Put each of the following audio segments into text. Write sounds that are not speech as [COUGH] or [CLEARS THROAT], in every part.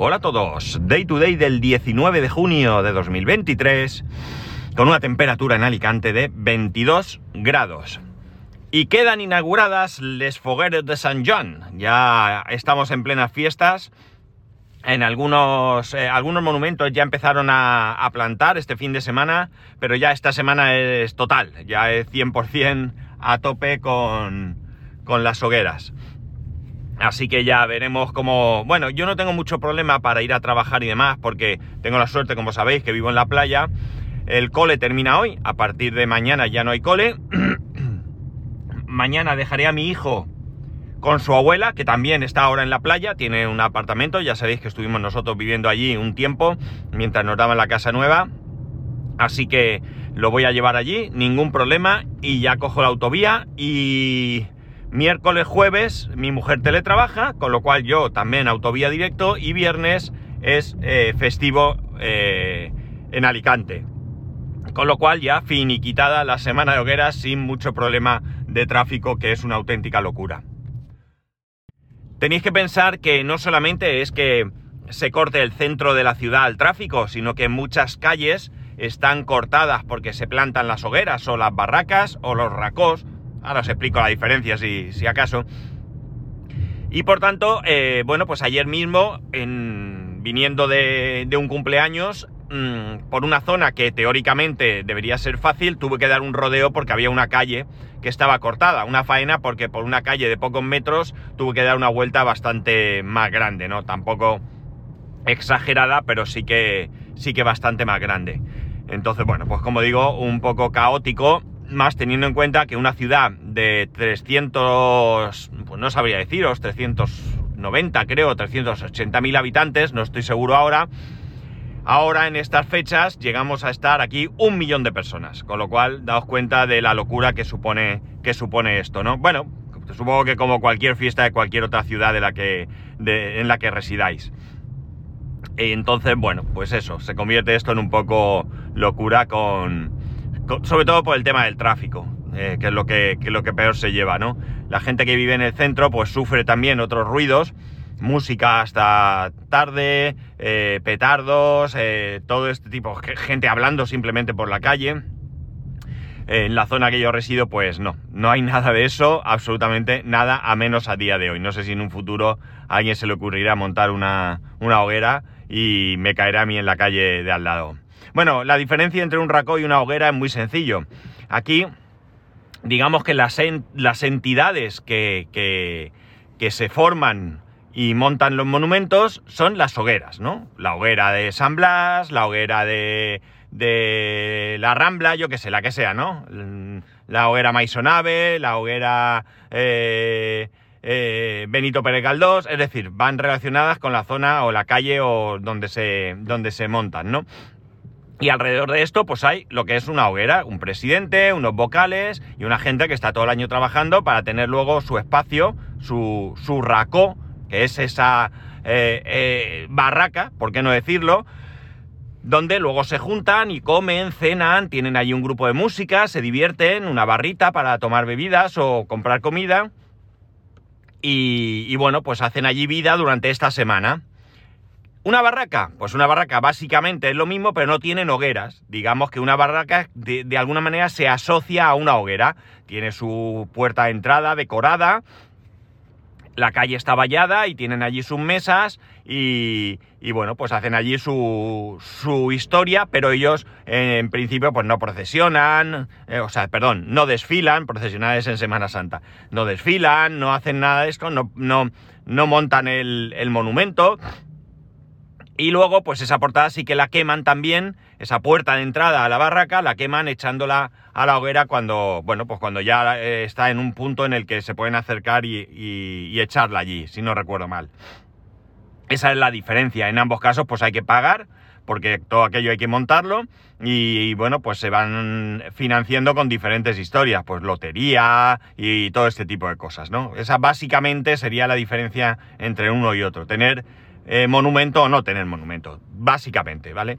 Hola a todos, Day to Day del 19 de junio de 2023, con una temperatura en Alicante de 22 grados. Y quedan inauguradas les Fogueres de San John. Ya estamos en plenas fiestas. En algunos, eh, algunos monumentos ya empezaron a, a, plantar este fin de semana, pero ya esta semana es total, ya es 100% a tope con, con las hogueras. Así que ya veremos cómo... Bueno, yo no tengo mucho problema para ir a trabajar y demás, porque tengo la suerte, como sabéis, que vivo en la playa. El cole termina hoy, a partir de mañana ya no hay cole. [CLEARS THROAT] mañana dejaré a mi hijo con su abuela, que también está ahora en la playa, tiene un apartamento, ya sabéis que estuvimos nosotros viviendo allí un tiempo, mientras nos daban la casa nueva. Así que lo voy a llevar allí, ningún problema, y ya cojo la autovía y Miércoles, jueves, mi mujer teletrabaja, con lo cual yo también autovía directo y viernes es eh, festivo eh, en Alicante. Con lo cual ya finiquitada la semana de hogueras sin mucho problema de tráfico, que es una auténtica locura. Tenéis que pensar que no solamente es que se corte el centro de la ciudad al tráfico, sino que muchas calles están cortadas porque se plantan las hogueras o las barracas o los racos Ahora os explico la diferencia si, si acaso. Y por tanto, eh, bueno, pues ayer mismo, en, viniendo de, un cumpleaños, mmm, por una zona que teóricamente debería ser fácil, tuve que dar un rodeo porque había una calle que estaba cortada, una faena porque por una calle de pocos metros tuve que dar una vuelta bastante más grande, ¿no? Tampoco exagerada, pero sí que, sí que bastante más grande. Entonces, bueno, pues como digo, un poco caótico más teniendo en cuenta que una ciudad de 300, pues no sabría deciros, 390 creo, 380 mil habitantes, no estoy seguro ahora, ahora en estas fechas llegamos a estar aquí un millón de personas, con lo cual daos cuenta de la locura que supone, que supone esto, ¿no? Bueno, supongo que como cualquier fiesta de cualquier otra ciudad de la que, de, en la que residáis. Entonces, bueno, pues eso, se convierte esto en un poco locura con, sobre todo por el tema del tráfico, eh, que, es lo que, lo que peor se lleva, ¿no? La gente que vive en el centro pues sufre también otros ruidos, música hasta tarde, eh, petardos, eh, todo este tipo, gente hablando simplemente por la calle. En la zona que yo resido, pues no, no hay nada de eso, absolutamente nada, a menos a día de hoy. No sé si en un futuro a alguien se le ocurrirá montar una, una hoguera y me caerá a mí en la calle de al lado. Bueno, la diferencia entre un racó y una hoguera es muy sencillo. Aquí, digamos que las, en, las entidades que, se forman y montan los monumentos son las hogueras, ¿no? La hoguera de San Blas, la hoguera de, de la Rambla, yo que sé, la que sea, ¿no? La hoguera Maisonave, la hoguera... Eh, eh, Benito Pérez Galdós, es decir, van relacionadas con la zona o la calle o donde se, donde se montan, ¿no? Y alrededor de esto, pues hay lo que es una hoguera, un presidente, unos vocales y una gente que está todo el año trabajando para tener luego su espacio, su, su racó, que es esa eh, eh, barraca, por qué no decirlo, donde luego se juntan y comen, cenan, tienen ahí un grupo de música, se divierten, una barrita para tomar bebidas o comprar comida. Y bueno, pues hacen allí vida durante esta semana. ¿Una barraca? Pues una barraca básicamente es lo mismo, pero no tienen hogueras. Digamos que una barraca de, alguna manera se asocia a una hoguera. Tiene su puerta de entrada decorada, la calle está vallada y tienen allí sus mesas y, bueno, pues hacen allí su, historia, pero ellos en principio pues no procesionan, eh, o sea, perdón, no desfilan, procesionales en Semana Santa, no desfilan, no hacen nada de esto, no, no, montan el monumento y luego, pues esa portada sí que la queman también, esa puerta de entrada a la barraca, la queman echándola a la hoguera cuando, bueno, pues cuando ya eh, está en un punto en el que se pueden acercar y, echarla allí, si no recuerdo mal. Esa es la diferencia. En ambos casos, pues hay que pagar, porque todo aquello hay que montarlo, y, y bueno, pues se van financiando con diferentes historias, pues lotería y todo este tipo de cosas, ¿no? Esa básicamente sería la diferencia entre uno y otro. Tener eh, monumento o no tener monumento, básicamente, ¿vale?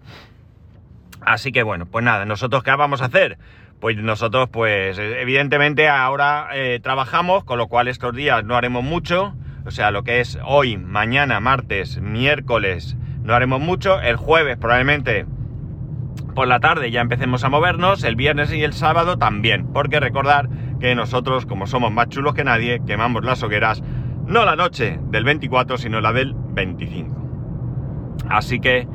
Así que bueno, pues nada, nosotros qué vamos a hacer? Pues nosotros, pues evidentemente ahora eh, trabajamos, con lo cual estos días no haremos mucho, o sea, lo que es hoy, mañana, martes, miércoles, no haremos mucho. El jueves probablemente por la tarde ya empecemos a movernos, el viernes y el sábado también, porque recordar que nosotros, como somos más chulos que nadie, quemamos las hogueras no la noche del 24, sino la del 25. Así que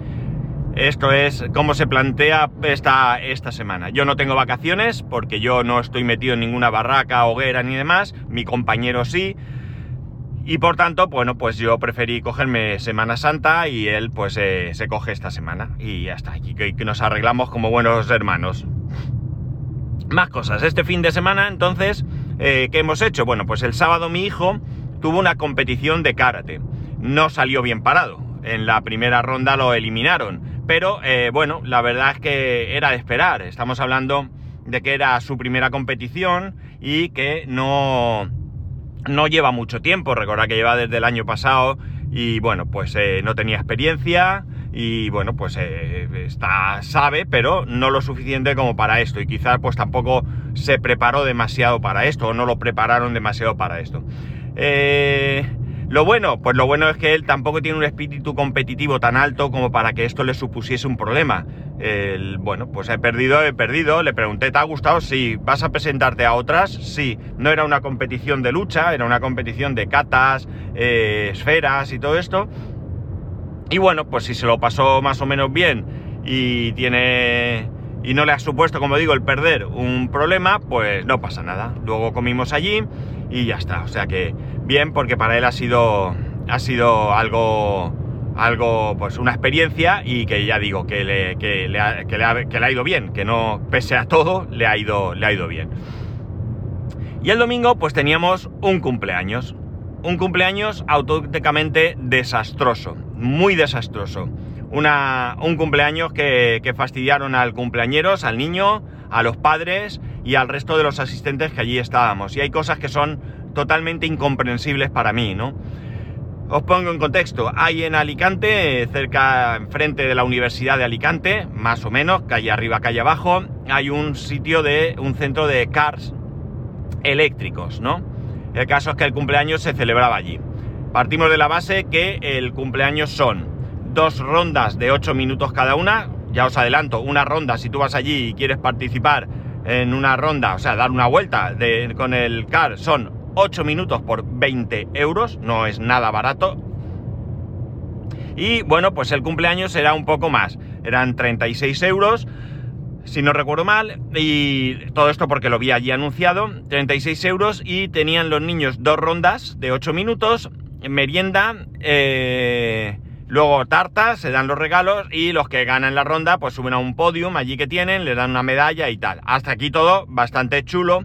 esto es cómo se plantea esta, esta semana. Yo no tengo vacaciones porque yo no estoy metido en ninguna barraca, hoguera ni demás, mi compañero sí. Y por tanto, bueno, pues yo preferí cogerme Semana Santa y él pues eh, se coge esta semana. Y ya está, que, que nos arreglamos como buenos hermanos. Más cosas. Este fin de semana, entonces, eh, ¿qué hemos hecho? Bueno, pues el sábado mi hijo tuvo una competición de karate. No salió bien parado. En la primera ronda lo eliminaron. Pero eh, bueno, la verdad es que era de esperar. Estamos hablando de que era su primera competición y que no, no lleva mucho tiempo. Recordad que lleva desde el año pasado y bueno, pues eh, no tenía experiencia y bueno, pues eh, está, sabe, pero no lo suficiente como para esto. Y quizás pues tampoco se preparó demasiado para esto o no lo prepararon demasiado para esto. Eh, lo bueno, pues lo bueno es que él tampoco tiene un espíritu competitivo tan alto como para que esto le supusiese un problema. El, bueno, pues he perdido, he perdido. Le pregunté, ¿te ha gustado? Sí. ¿Vas a presentarte a otras? Sí. No era una competición de lucha, era una competición de catas, eh, esferas y todo esto. Y bueno, pues si se lo pasó más o menos bien y tiene y no le ha supuesto, como digo, el perder un problema, pues no pasa nada. Luego comimos allí y ya está. O sea que bien, porque para él ha sido, ha sido algo, algo, pues una experiencia y que ya digo, que le, que le, ha, que le, ha, que le ha ido bien, que no, pese a todo, le ha ido, le ha ido bien. Y el domingo, pues teníamos un cumpleaños. Un cumpleaños auténticamente desastroso, muy desastroso. Un cumpleaños que, que fastidiaron al cumpleañeros, al niño, a los padres y al resto de los asistentes que allí estábamos. Y hay cosas que son totalmente incomprensibles para mí, ¿no? Os pongo en contexto, hay en Alicante, cerca, enfrente de la Universidad de Alicante, más o menos, calle arriba, calle abajo, hay un sitio de, un centro de cars eléctricos, ¿no? El caso es que el cumpleaños se celebraba allí. Partimos de la base que el cumpleaños son dos rondas de 8 minutos cada una, ya os adelanto, una ronda, si tú vas allí y quieres participar en una ronda, o sea, dar una vuelta con el car, son 8 minutos por 20 euros, no es nada barato. Y bueno, pues el cumpleaños era un poco más, eran 36 euros, si no recuerdo mal, y todo esto porque lo vi allí anunciado, 36 euros y tenían los niños dos rondas de 8 minutos, merienda, eh, Luego tartas, se dan los regalos y los que ganan la ronda pues suben a un podium allí que tienen, les dan una medalla y tal. Hasta aquí todo bastante chulo,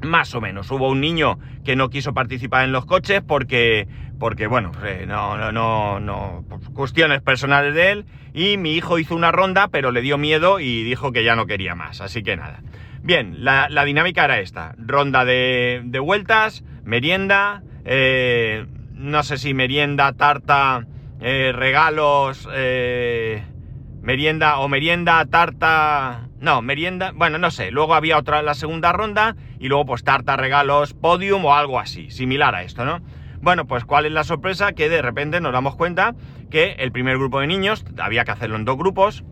más o menos. Hubo un niño que no quiso participar en los coches porque, porque bueno, eh, no, no, no, no, cuestiones personales de él. Y mi hijo hizo una ronda, pero le dio miedo y dijo que ya no quería más. Así que nada. Bien, la, la dinámica era esta. Ronda de, de vueltas, merienda, eh, no sé si merienda, tarta eh, regalos, eh, merienda o merienda, tarta, no, merienda, bueno, no sé, luego había otra, la segunda ronda y luego pues tarta, regalos, podium o algo así, similar a esto, ¿no? Bueno, pues cuál es la sorpresa que de repente nos damos cuenta que el primer grupo de niños, había que hacerlo en dos grupos,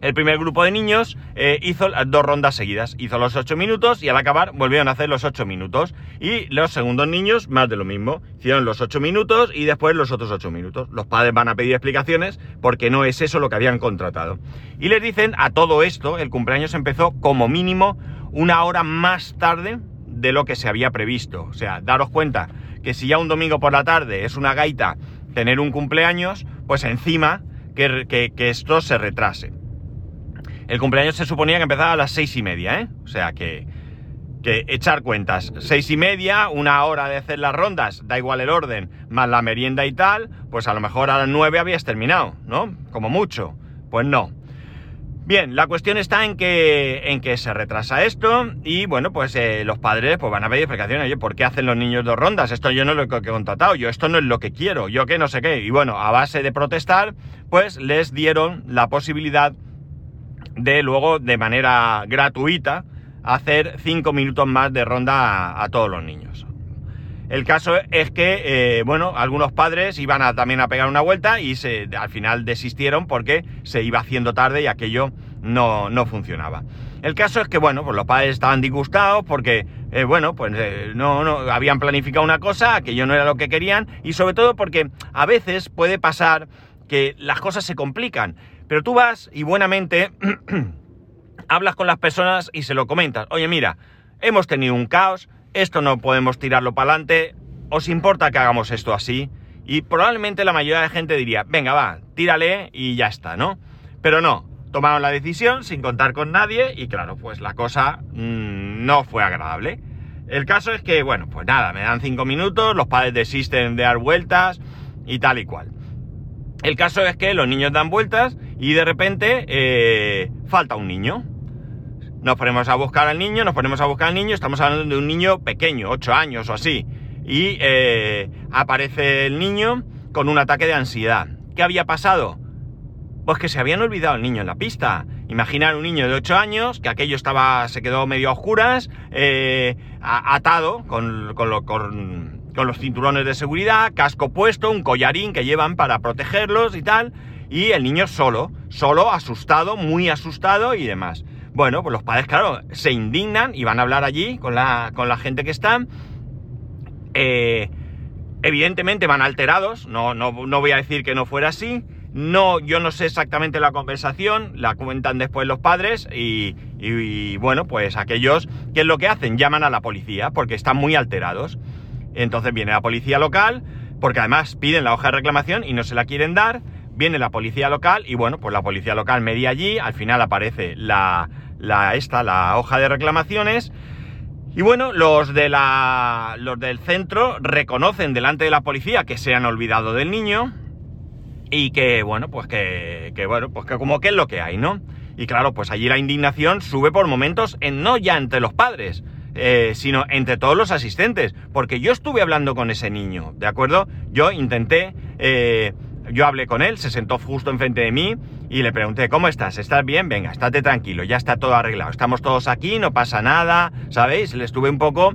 el primer grupo de niños eh, hizo dos rondas seguidas, hizo los 8 minutos y al acabar volvieron a hacer los 8 minutos. Y los segundos niños, más de lo mismo, hicieron los 8 minutos y después los otros 8 minutos. Los padres van a pedir explicaciones porque no es eso lo que habían contratado. Y les dicen, a todo esto, el cumpleaños empezó como mínimo una hora más tarde de lo que se había previsto. O sea, daros cuenta que si ya un domingo por la tarde es una gaita tener un cumpleaños, pues encima que, que esto se retrase. El cumpleaños se suponía que empezaba a las seis y media, ¿eh? O sea que, que echar cuentas. Seis y media, una hora de hacer las rondas, da igual el orden, más la merienda y tal, pues a lo mejor a las nueve habías terminado, ¿no? Como mucho. Pues no. Bien, la cuestión está en que, en que se retrasa esto y bueno, pues eh, los padres pues van a pedir explicaciones, oye, ¿por qué hacen los niños dos rondas? Esto yo no lo he contratado, yo esto no es lo que quiero, yo que no sé qué. Y bueno, a base de protestar, pues les dieron la posibilidad de luego de manera gratuita hacer 5 minutos más de ronda a, todos los niños. El caso es que, eh, bueno, algunos padres iban a, también a pegar una vuelta y se, al final desistieron porque se iba haciendo tarde y aquello no, no funcionaba. El caso es que, bueno, pues los padres estaban disgustados porque, eh, bueno, pues eh, no, no, habían planificado una cosa, aquello no era lo que querían, y sobre todo porque a veces puede pasar que las cosas se complican, pero tú vas y buenamente [CLEARS THROAT] hablas con las personas y se lo comentas. Oye, mira, hemos tenido un caos, esto no podemos tirarlo para adelante, ¿os importa que hagamos esto así? Y probablemente la mayoría de gente diría, venga, va, tírale y ya está, ¿no? Pero no, tomaron la decisión sin contar con nadie y claro, pues la cosa mmm, no fue agradable. El caso es que, bueno, pues nada, me dan cinco minutos, los padres desisten de dar vueltas y tal y cual. El caso es que los niños dan vueltas y de repente eh, falta un niño. Nos ponemos a buscar al niño, nos ponemos a buscar al niño, estamos hablando de un niño pequeño, 8 años o así. Y eh, aparece el niño con un ataque de ansiedad. ¿Qué había pasado? Pues que se habían olvidado el niño en la pista. Imaginar un niño de 8 años, que aquello estaba, se quedó medio a oscuras, eh, atado con, con, lo, con, con, los cinturones de seguridad, casco puesto, un collarín que llevan para protegerlos y tal, y el niño solo, solo, asustado, muy asustado y demás. Bueno, pues los padres, claro, se indignan y van a hablar allí con la, con la gente que está. Eh, evidentemente van alterados, no, no, no voy a decir que no fuera así. No, yo no sé exactamente la conversación, la cuentan después los padres y, y, bueno, pues aquellos, ¿qué es lo que hacen? Llaman a la policía porque están muy alterados. Entonces viene la policía local, porque además piden la hoja de reclamación y no se la quieren dar. Viene la policía local y bueno, pues la policía local media allí, al final aparece la, la, esta, la hoja de reclamaciones. Y bueno, los, de la, los del centro reconocen delante de la policía que se han olvidado del niño y que, bueno, pues que, que, bueno, pues que como que es lo que hay, ¿no? Y claro, pues allí la indignación sube por momentos, en, no ya entre los padres, eh, sino entre todos los asistentes, porque yo estuve hablando con ese niño, ¿de acuerdo? Yo intenté, eh, yo hablé con él, se sentó justo enfrente de mí y le pregunté, ¿cómo estás? ¿Estás bien? Venga, estate tranquilo, ya está todo arreglado, estamos todos aquí, no pasa nada, ¿sabéis? Le estuve un poco,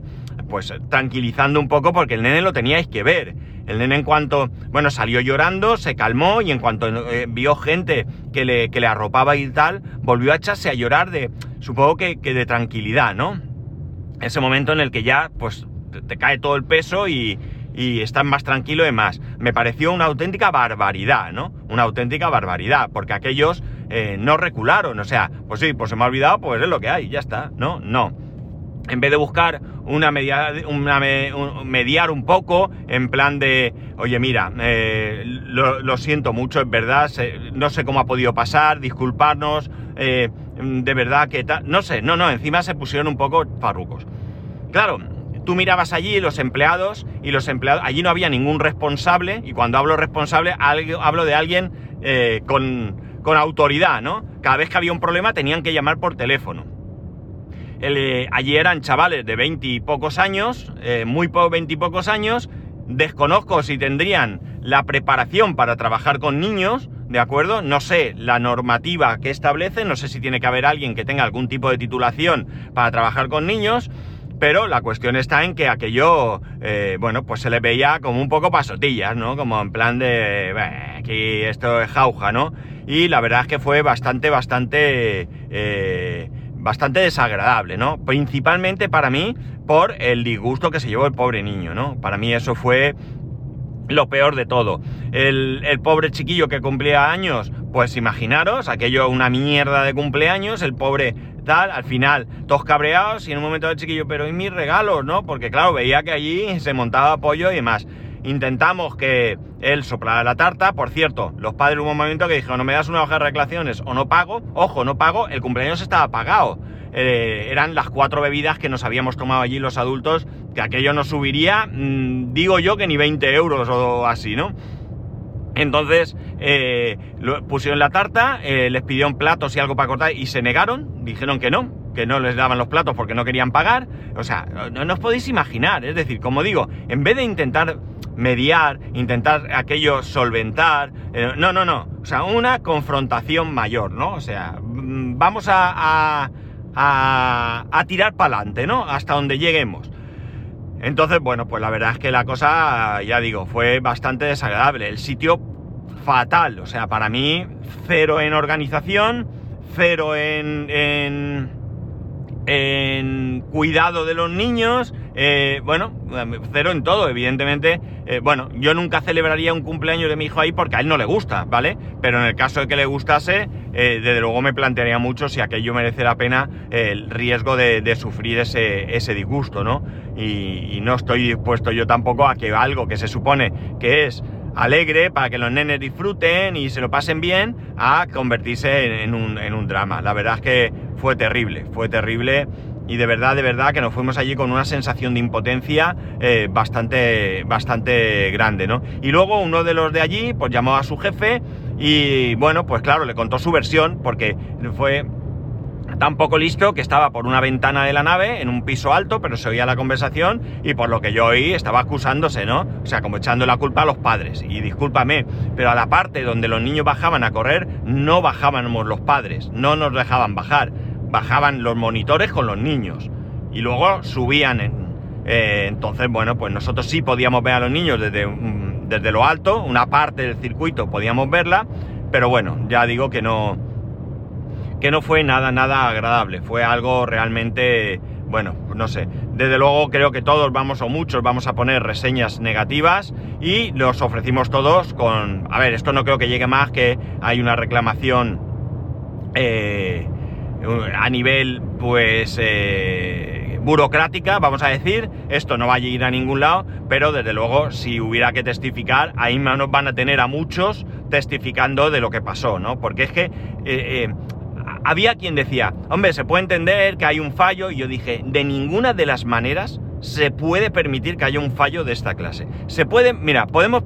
pues tranquilizando un poco porque el nene lo teníais que ver. El nene en cuanto, bueno, salió llorando, se calmó y en cuanto eh, vio gente que le, que le, arropaba y tal, volvió a echarse a llorar de, supongo que, de tranquilidad, ¿no? Ese momento en el que ya, pues, te cae todo el peso y, y estás más tranquilo y más. Me pareció una auténtica barbaridad, ¿no? Una auténtica barbaridad, porque aquellos eh, no recularon, o sea, pues sí, pues se me ha olvidado, pues es lo que hay, ya está, ¿no? No en vez de buscar una, media, una un, mediar un poco en plan de, oye, mira, eh, lo, siento mucho, es verdad, no sé cómo ha podido pasar, disculparnos, eh, de verdad que tal, no sé, no, no, encima se pusieron un poco farrucos. Claro, tú mirabas allí los empleados y los empleados, allí no había ningún responsable, y cuando hablo responsable hablo de alguien eh, con, con autoridad, ¿no? Cada vez que había un problema tenían que llamar por teléfono. El, eh, allí eran chavales de 20 y pocos años, eh, muy pocos 20 y pocos años. Desconozco si tendrían la preparación para trabajar con niños, ¿de acuerdo? No sé la normativa que establece, no sé si tiene que haber alguien que tenga algún tipo de titulación para trabajar con niños, pero la cuestión está en que aquello, eh, bueno, pues se le veía como un poco pasotillas, ¿no? Como en plan de, aquí esto es jauja, ¿no? Y la verdad es que fue bastante, bastante... Eh, bastante desagradable, ¿no? Principalmente para mí por el disgusto que se llevó el pobre niño, ¿no? Para mí eso fue lo peor de todo. El, el, pobre chiquillo que cumplía años, pues imaginaros, aquello una mierda de cumpleaños, el pobre tal, al final todos cabreados y en un momento el chiquillo, pero ¿y mis regalos, no? Porque claro, veía que allí se montaba pollo y demás. Intentamos que él soplara la tarta. Por cierto, los padres hubo un momento que dijeron, no me das una hoja de reclamaciones o no pago. Ojo, no pago, el cumpleaños estaba pagado. Eh, eran las cuatro bebidas que nos habíamos tomado allí los adultos, que aquello no subiría, mmm, digo yo que ni 20 euros o así, ¿no? Entonces eh, pusieron la tarta, eh, les pidieron platos y algo para cortar y se negaron, dijeron que no, que no les daban los platos porque no querían pagar. O sea, no os podéis imaginar, es decir, como digo, en vez de intentar mediar, intentar aquello solventar. Eh, no, no, no. O sea, una confrontación mayor, ¿no? O sea, vamos a, a, a, a tirar para adelante, ¿no? Hasta donde lleguemos. Entonces, bueno, pues la verdad es que la cosa, ya digo, fue bastante desagradable. El sitio fatal, o sea, para mí, cero en organización, cero en, en, en cuidado de los niños, eh, bueno, cero en todo, evidentemente. Eh, bueno, yo nunca celebraría un cumpleaños de mi hijo ahí porque a él no le gusta, ¿vale? Pero en el caso de que le gustase, eh, desde luego me plantearía mucho si aquello merece la pena el riesgo de, sufrir ese, ese, disgusto, ¿no? Y, no estoy dispuesto yo tampoco a que algo que se supone que es alegre para que los nenes disfruten y se lo pasen bien, a convertirse en, un, en un drama. La verdad es que fue terrible, fue terrible y de verdad, de verdad que nos fuimos allí con una sensación de impotencia eh, bastante, bastante grande, ¿no? Y luego uno de los de allí, pues llamó a su jefe y bueno, pues claro, le contó su versión porque fue tan poco listo que estaba por una ventana de la nave en un piso alto, pero se oía la conversación y por lo que yo oí estaba acusándose, ¿no? O sea, como echando la culpa a los padres. Y discúlpame, pero a la parte donde los niños bajaban a correr, no bajábamos los padres, no nos dejaban bajar bajaban los monitores con los niños y luego subían. En, eh, entonces, bueno, pues nosotros sí podíamos ver a los niños desde, desde lo alto, una parte del circuito podíamos verla, pero bueno, ya digo que no, que no fue nada, nada agradable, fue algo realmente, bueno, no sé, desde luego creo que todos vamos o muchos vamos a poner reseñas negativas y los ofrecimos todos con, a ver, esto no creo que llegue más que hay una reclamación eh, a nivel, pues, eh, burocrática, vamos a decir, esto no va a ir a ningún lado, pero desde luego, si hubiera que testificar, ahí nos van a tener a muchos testificando de lo que pasó, ¿no? Porque es que eh, eh, había quien decía, hombre, se puede entender que hay un fallo, y yo dije, de ninguna de las maneras se puede permitir que haya un fallo de esta clase. Se puede, mira, podemos,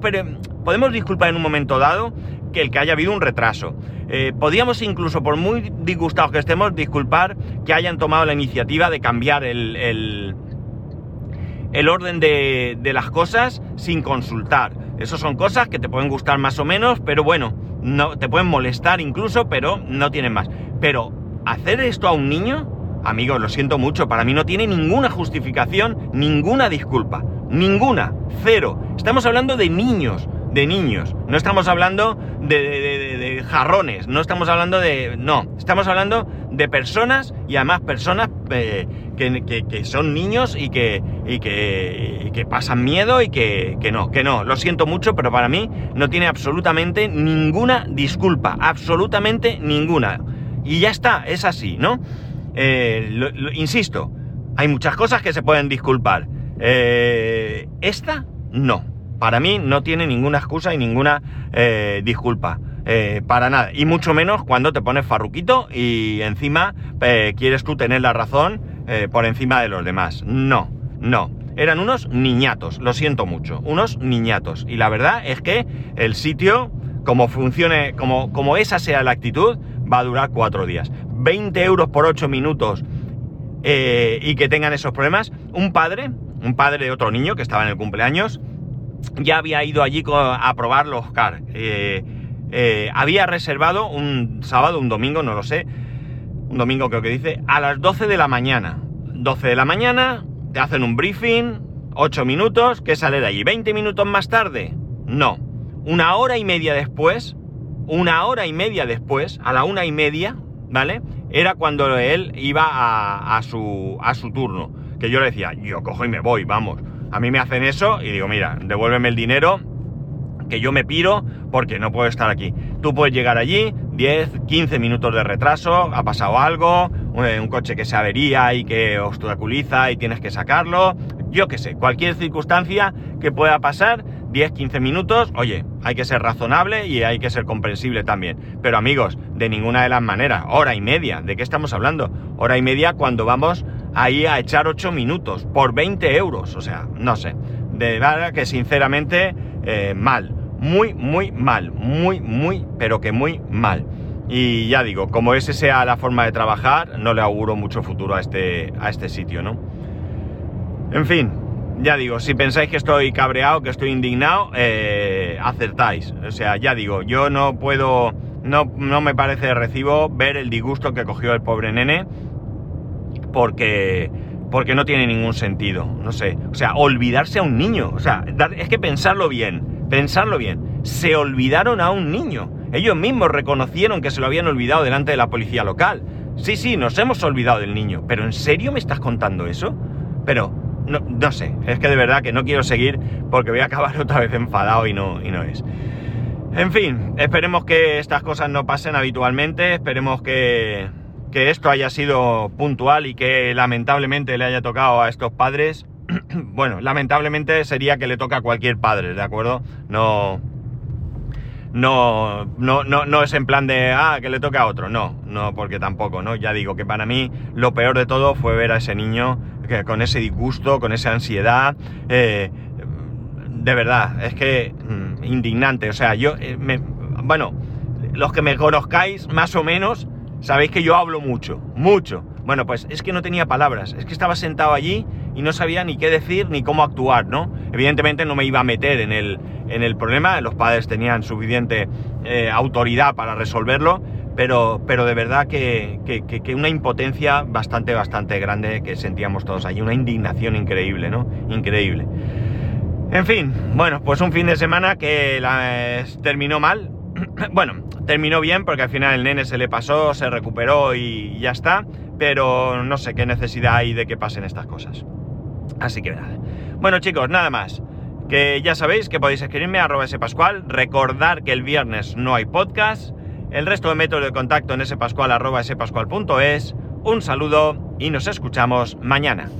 podemos disculpar en un momento dado que el que haya habido un retraso. Eh, podríamos incluso, por muy disgustados que estemos, disculpar que hayan tomado la iniciativa de cambiar el, el, orden de, de, las cosas sin consultar. Eso son cosas que te pueden gustar más o menos, pero bueno, no, te pueden molestar incluso, pero no tienen más. Pero hacer esto a un niño, amigos, lo siento mucho, para mí no tiene ninguna justificación, ninguna disculpa. Ninguna, cero. Estamos hablando de niños de niños. No estamos hablando de, jarrones, no estamos hablando de... No, estamos hablando de personas y además personas eh, que, son niños y que, y que, pasan miedo y que, no, que no. Lo siento mucho, pero para mí no tiene absolutamente ninguna disculpa, absolutamente ninguna. Y ya está, es así, ¿no? Eh, insisto, hay muchas cosas que se pueden disculpar. Eh, esta, no para mí no tiene ninguna excusa y ninguna eh, disculpa. Eh, para nada. Y mucho menos cuando te pones farruquito y encima eh, quieres tú tener la razón por encima de los demás. No, no. Eran unos niñatos, lo siento mucho, unos niñatos. Y la verdad es que el sitio, como funcione, como, como esa sea la actitud, va a durar cuatro días. 20 euros por 8 minutos y que tengan esos problemas. Un padre, un padre de otro niño que estaba en el cumpleaños, ya había ido allí a probar los car. Eh, eh, había reservado un sábado, un domingo, no lo sé, un domingo creo que dice, a las 12 de la mañana. 12 de la mañana, te hacen un briefing, 8 minutos, ¿qué sale de allí? ¿20 minutos más tarde? No. Una hora y media después, una hora y media después, a la una y media, ¿vale? Era cuando él iba a, a, su, a su turno. Que yo le decía, yo cojo y me voy, vamos. A mí me hacen eso y digo, mira, devuélveme el dinero, que yo me piro porque no puedo estar aquí. Tú puedes llegar allí, 10, 15 minutos de retraso, ha pasado algo, un, coche que se avería y que obstaculiza y tienes que sacarlo, yo qué sé, cualquier circunstancia que pueda pasar, 10, 15 minutos, oye, hay que ser razonable y hay que ser comprensible también. Pero amigos, de ninguna de las maneras, hora y media, ¿de qué estamos hablando? Hora y media cuando vamos ahí a echar 8 minutos por 20 euros. O sea, no sé. De verdad que sinceramente eh, mal. Muy, muy mal. Muy, muy, pero que muy mal. Y ya digo, como ese sea la forma de trabajar, no le auguro mucho futuro a este, a este sitio, ¿no? En fin, ya digo, si pensáis que estoy cabreado, que estoy indignado, eh, acertáis. O sea, ya digo, yo no puedo, no, no me parece recibo ver el disgusto que cogió el pobre nene porque, porque no tiene ningún sentido, no sé. O sea, olvidarse a un niño, o sea, es que pensarlo bien, pensarlo bien. Se olvidaron a un niño. Ellos mismos reconocieron que se lo habían olvidado delante de la policía local. Sí, sí, nos hemos olvidado del niño, pero ¿en serio me estás contando eso? Pero, no, no sé, es que de verdad que no quiero seguir porque voy a acabar otra vez enfadado y no, y no es. En fin, esperemos que estas cosas no pasen habitualmente, esperemos que, que esto haya sido puntual y que lamentablemente le haya tocado a estos padres. [CLEARS THROAT] bueno, lamentablemente sería que le toca a cualquier padre, ¿de acuerdo? No, no, no, no, no es en plan de, ah, que le toca a otro, no, no, porque tampoco, ¿no? Ya digo que para mí lo peor de todo fue ver a ese niño que, con ese disgusto, con esa ansiedad, eh, de verdad, es que mm, indignante, o sea, yo, eh, bueno, los que me conozcáis más o menos, sabéis que yo hablo mucho, mucho. Bueno, pues es que no tenía palabras, es que estaba sentado allí y no sabía ni qué decir ni cómo actuar, ¿no? Evidentemente no me iba a meter en el, en el problema, los padres tenían suficiente eh, autoridad para resolverlo, pero, pero de verdad que, que, una impotencia bastante, bastante grande que sentíamos todos allí, una indignación increíble, ¿no? Increíble. En fin, bueno, pues un fin de semana que la, terminó mal. [CLEARS THROAT] bueno, terminó bien porque al final el nene se le pasó, se recuperó y ya está, pero no sé qué necesidad hay de que pasen estas cosas. Así que nada. Bueno chicos, nada más. Que ya sabéis que podéis escribirme a arroba spascual, recordar que el viernes no hay podcast, el resto de métodos de contacto en spascual arroba spascual.es, un saludo y nos escuchamos mañana.